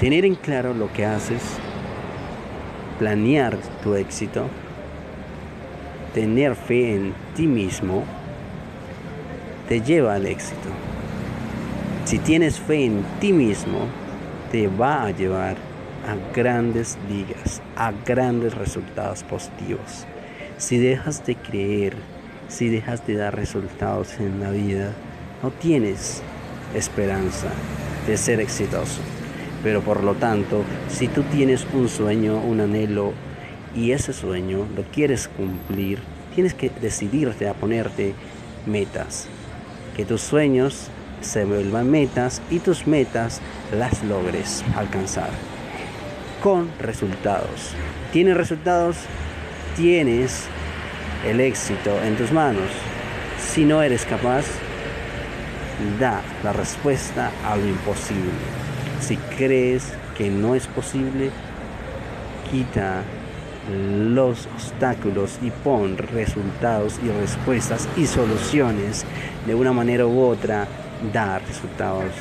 Tener en claro lo que haces, planear tu éxito, tener fe en ti mismo, te lleva al éxito. Si tienes fe en ti mismo, te va a llevar a grandes ligas, a grandes resultados positivos. Si dejas de creer, si dejas de dar resultados en la vida, no tienes esperanza de ser exitoso. Pero por lo tanto, si tú tienes un sueño, un anhelo, y ese sueño lo quieres cumplir, tienes que decidirte a ponerte metas. Que tus sueños se vuelvan metas y tus metas las logres alcanzar con resultados. ¿Tienes resultados? Tienes el éxito en tus manos. Si no eres capaz, da la respuesta a lo imposible. Si crees que no es posible, quita los obstáculos y pon resultados y respuestas y soluciones. De una manera u otra, da resultados